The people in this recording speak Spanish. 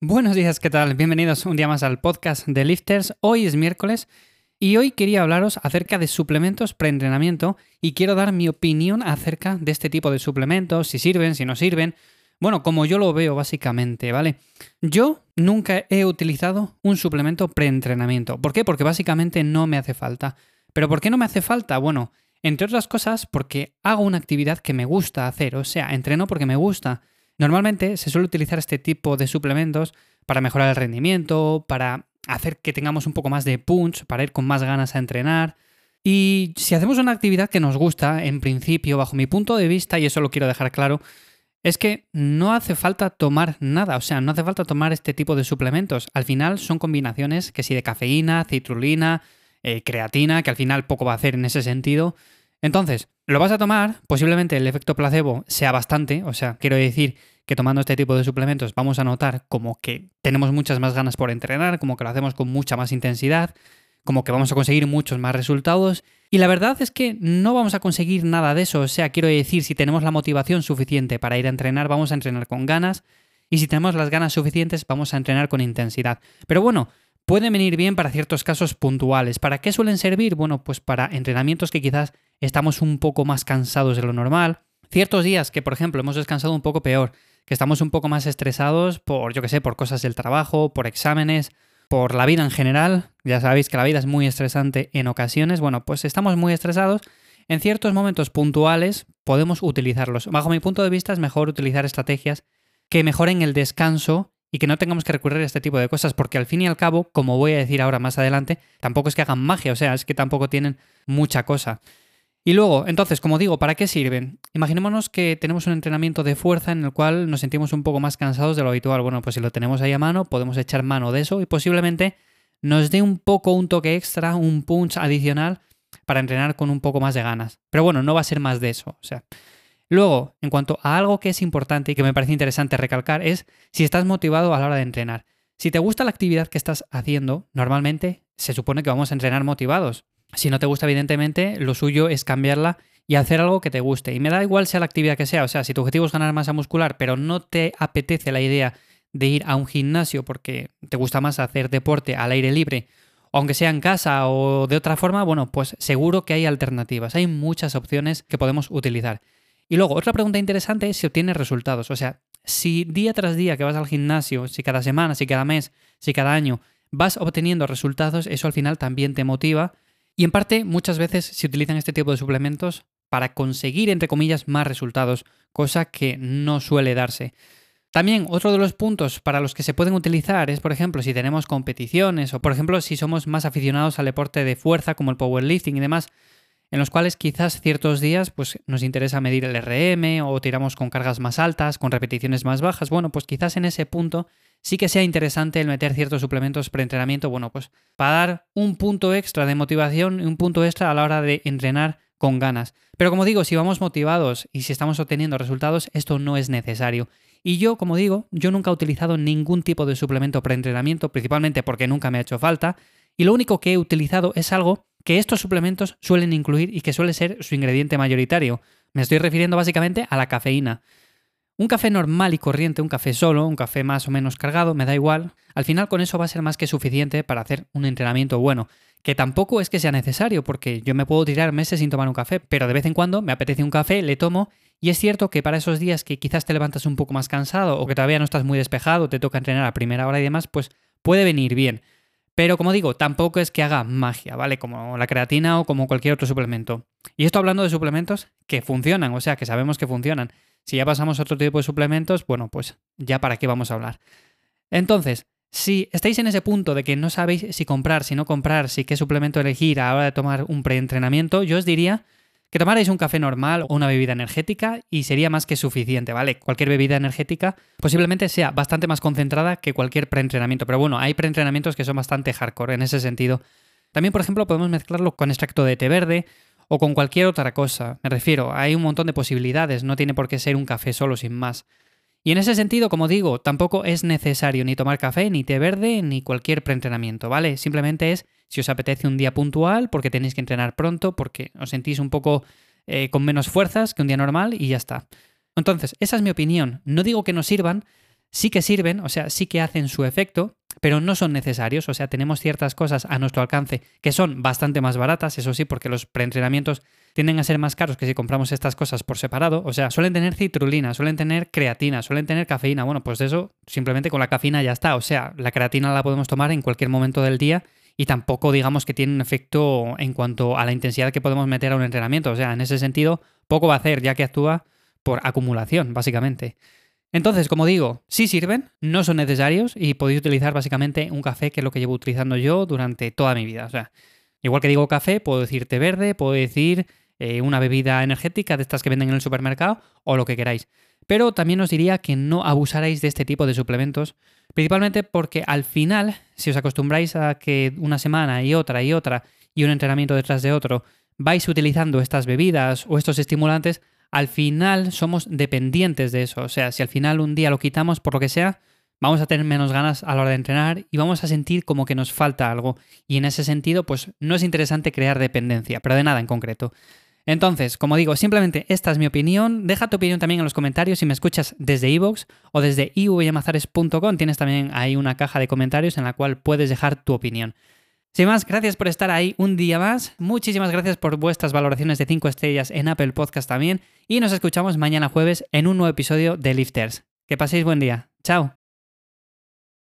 Buenos días, ¿qué tal? Bienvenidos un día más al podcast de Lifters. Hoy es miércoles y hoy quería hablaros acerca de suplementos preentrenamiento y quiero dar mi opinión acerca de este tipo de suplementos, si sirven, si no sirven. Bueno, como yo lo veo básicamente, ¿vale? Yo nunca he utilizado un suplemento preentrenamiento. ¿Por qué? Porque básicamente no me hace falta. ¿Pero por qué no me hace falta? Bueno, entre otras cosas porque hago una actividad que me gusta hacer, o sea, entreno porque me gusta. Normalmente se suele utilizar este tipo de suplementos para mejorar el rendimiento, para hacer que tengamos un poco más de punch, para ir con más ganas a entrenar. Y si hacemos una actividad que nos gusta, en principio, bajo mi punto de vista, y eso lo quiero dejar claro, es que no hace falta tomar nada, o sea, no hace falta tomar este tipo de suplementos. Al final son combinaciones que si de cafeína, citrulina, eh, creatina, que al final poco va a hacer en ese sentido. Entonces, lo vas a tomar, posiblemente el efecto placebo sea bastante, o sea, quiero decir que tomando este tipo de suplementos vamos a notar como que tenemos muchas más ganas por entrenar, como que lo hacemos con mucha más intensidad, como que vamos a conseguir muchos más resultados. Y la verdad es que no vamos a conseguir nada de eso, o sea, quiero decir, si tenemos la motivación suficiente para ir a entrenar, vamos a entrenar con ganas, y si tenemos las ganas suficientes, vamos a entrenar con intensidad. Pero bueno, pueden venir bien para ciertos casos puntuales. ¿Para qué suelen servir? Bueno, pues para entrenamientos que quizás estamos un poco más cansados de lo normal. Ciertos días que, por ejemplo, hemos descansado un poco peor, que estamos un poco más estresados por, yo que sé, por cosas del trabajo, por exámenes, por la vida en general. Ya sabéis que la vida es muy estresante en ocasiones. Bueno, pues estamos muy estresados. En ciertos momentos puntuales podemos utilizarlos. Bajo mi punto de vista es mejor utilizar estrategias que mejoren el descanso y que no tengamos que recurrir a este tipo de cosas, porque al fin y al cabo, como voy a decir ahora más adelante, tampoco es que hagan magia, o sea, es que tampoco tienen mucha cosa. Y luego, entonces, como digo, ¿para qué sirven? Imaginémonos que tenemos un entrenamiento de fuerza en el cual nos sentimos un poco más cansados de lo habitual. Bueno, pues si lo tenemos ahí a mano, podemos echar mano de eso y posiblemente nos dé un poco un toque extra, un punch adicional para entrenar con un poco más de ganas. Pero bueno, no va a ser más de eso. O sea, luego, en cuanto a algo que es importante y que me parece interesante recalcar, es si estás motivado a la hora de entrenar. Si te gusta la actividad que estás haciendo, normalmente se supone que vamos a entrenar motivados. Si no te gusta, evidentemente, lo suyo es cambiarla y hacer algo que te guste. Y me da igual sea la actividad que sea. O sea, si tu objetivo es ganar masa muscular, pero no te apetece la idea de ir a un gimnasio porque te gusta más hacer deporte al aire libre, aunque sea en casa o de otra forma, bueno, pues seguro que hay alternativas. Hay muchas opciones que podemos utilizar. Y luego, otra pregunta interesante es si obtienes resultados. O sea, si día tras día que vas al gimnasio, si cada semana, si cada mes, si cada año vas obteniendo resultados, eso al final también te motiva y en parte, muchas veces se utilizan este tipo de suplementos para conseguir, entre comillas, más resultados, cosa que no suele darse. También otro de los puntos para los que se pueden utilizar es, por ejemplo, si tenemos competiciones o, por ejemplo, si somos más aficionados al deporte de fuerza como el powerlifting y demás, en los cuales quizás ciertos días pues, nos interesa medir el RM o tiramos con cargas más altas, con repeticiones más bajas. Bueno, pues quizás en ese punto sí que sea interesante el meter ciertos suplementos preentrenamiento, bueno, pues para dar un punto extra de motivación y un punto extra a la hora de entrenar con ganas. Pero como digo, si vamos motivados y si estamos obteniendo resultados, esto no es necesario. Y yo, como digo, yo nunca he utilizado ningún tipo de suplemento preentrenamiento, principalmente porque nunca me ha hecho falta, y lo único que he utilizado es algo que estos suplementos suelen incluir y que suele ser su ingrediente mayoritario. Me estoy refiriendo básicamente a la cafeína. Un café normal y corriente, un café solo, un café más o menos cargado, me da igual. Al final con eso va a ser más que suficiente para hacer un entrenamiento bueno. Que tampoco es que sea necesario, porque yo me puedo tirar meses sin tomar un café, pero de vez en cuando me apetece un café, le tomo, y es cierto que para esos días que quizás te levantas un poco más cansado o que todavía no estás muy despejado, te toca entrenar a primera hora y demás, pues puede venir bien. Pero como digo, tampoco es que haga magia, ¿vale? Como la creatina o como cualquier otro suplemento. Y esto hablando de suplementos que funcionan, o sea, que sabemos que funcionan. Si ya pasamos a otro tipo de suplementos, bueno, pues ya para qué vamos a hablar. Entonces, si estáis en ese punto de que no sabéis si comprar, si no comprar, si qué suplemento elegir a la hora de tomar un preentrenamiento, yo os diría que tomarais un café normal o una bebida energética y sería más que suficiente, ¿vale? Cualquier bebida energética posiblemente sea bastante más concentrada que cualquier preentrenamiento, pero bueno, hay preentrenamientos que son bastante hardcore en ese sentido. También, por ejemplo, podemos mezclarlo con extracto de té verde o con cualquier otra cosa. Me refiero, hay un montón de posibilidades, no tiene por qué ser un café solo sin más. Y en ese sentido, como digo, tampoco es necesario ni tomar café, ni té verde, ni cualquier preentrenamiento, ¿vale? Simplemente es si os apetece un día puntual, porque tenéis que entrenar pronto, porque os sentís un poco eh, con menos fuerzas que un día normal y ya está. Entonces, esa es mi opinión. No digo que no sirvan, sí que sirven, o sea, sí que hacen su efecto, pero no son necesarios. O sea, tenemos ciertas cosas a nuestro alcance que son bastante más baratas, eso sí, porque los preentrenamientos tienden a ser más caros que si compramos estas cosas por separado. O sea, suelen tener citrulina, suelen tener creatina, suelen tener cafeína. Bueno, pues eso simplemente con la cafeína ya está. O sea, la creatina la podemos tomar en cualquier momento del día y tampoco digamos que tiene un efecto en cuanto a la intensidad que podemos meter a un entrenamiento. O sea, en ese sentido, poco va a hacer ya que actúa por acumulación, básicamente. Entonces, como digo, sí sirven, no son necesarios y podéis utilizar básicamente un café que es lo que llevo utilizando yo durante toda mi vida. O sea, igual que digo café, puedo decir té verde, puedo decir eh, una bebida energética de estas que venden en el supermercado o lo que queráis. Pero también os diría que no abusarais de este tipo de suplementos, principalmente porque al final, si os acostumbráis a que una semana y otra y otra y un entrenamiento detrás de otro vais utilizando estas bebidas o estos estimulantes, al final somos dependientes de eso. O sea, si al final un día lo quitamos por lo que sea, vamos a tener menos ganas a la hora de entrenar y vamos a sentir como que nos falta algo. Y en ese sentido, pues no es interesante crear dependencia, pero de nada en concreto. Entonces, como digo, simplemente esta es mi opinión. Deja tu opinión también en los comentarios si me escuchas desde iVoox o desde ivyamazares.com. Tienes también ahí una caja de comentarios en la cual puedes dejar tu opinión. Sin más, gracias por estar ahí un día más. Muchísimas gracias por vuestras valoraciones de 5 estrellas en Apple Podcast también. Y nos escuchamos mañana jueves en un nuevo episodio de Lifters. Que paséis buen día. Chao.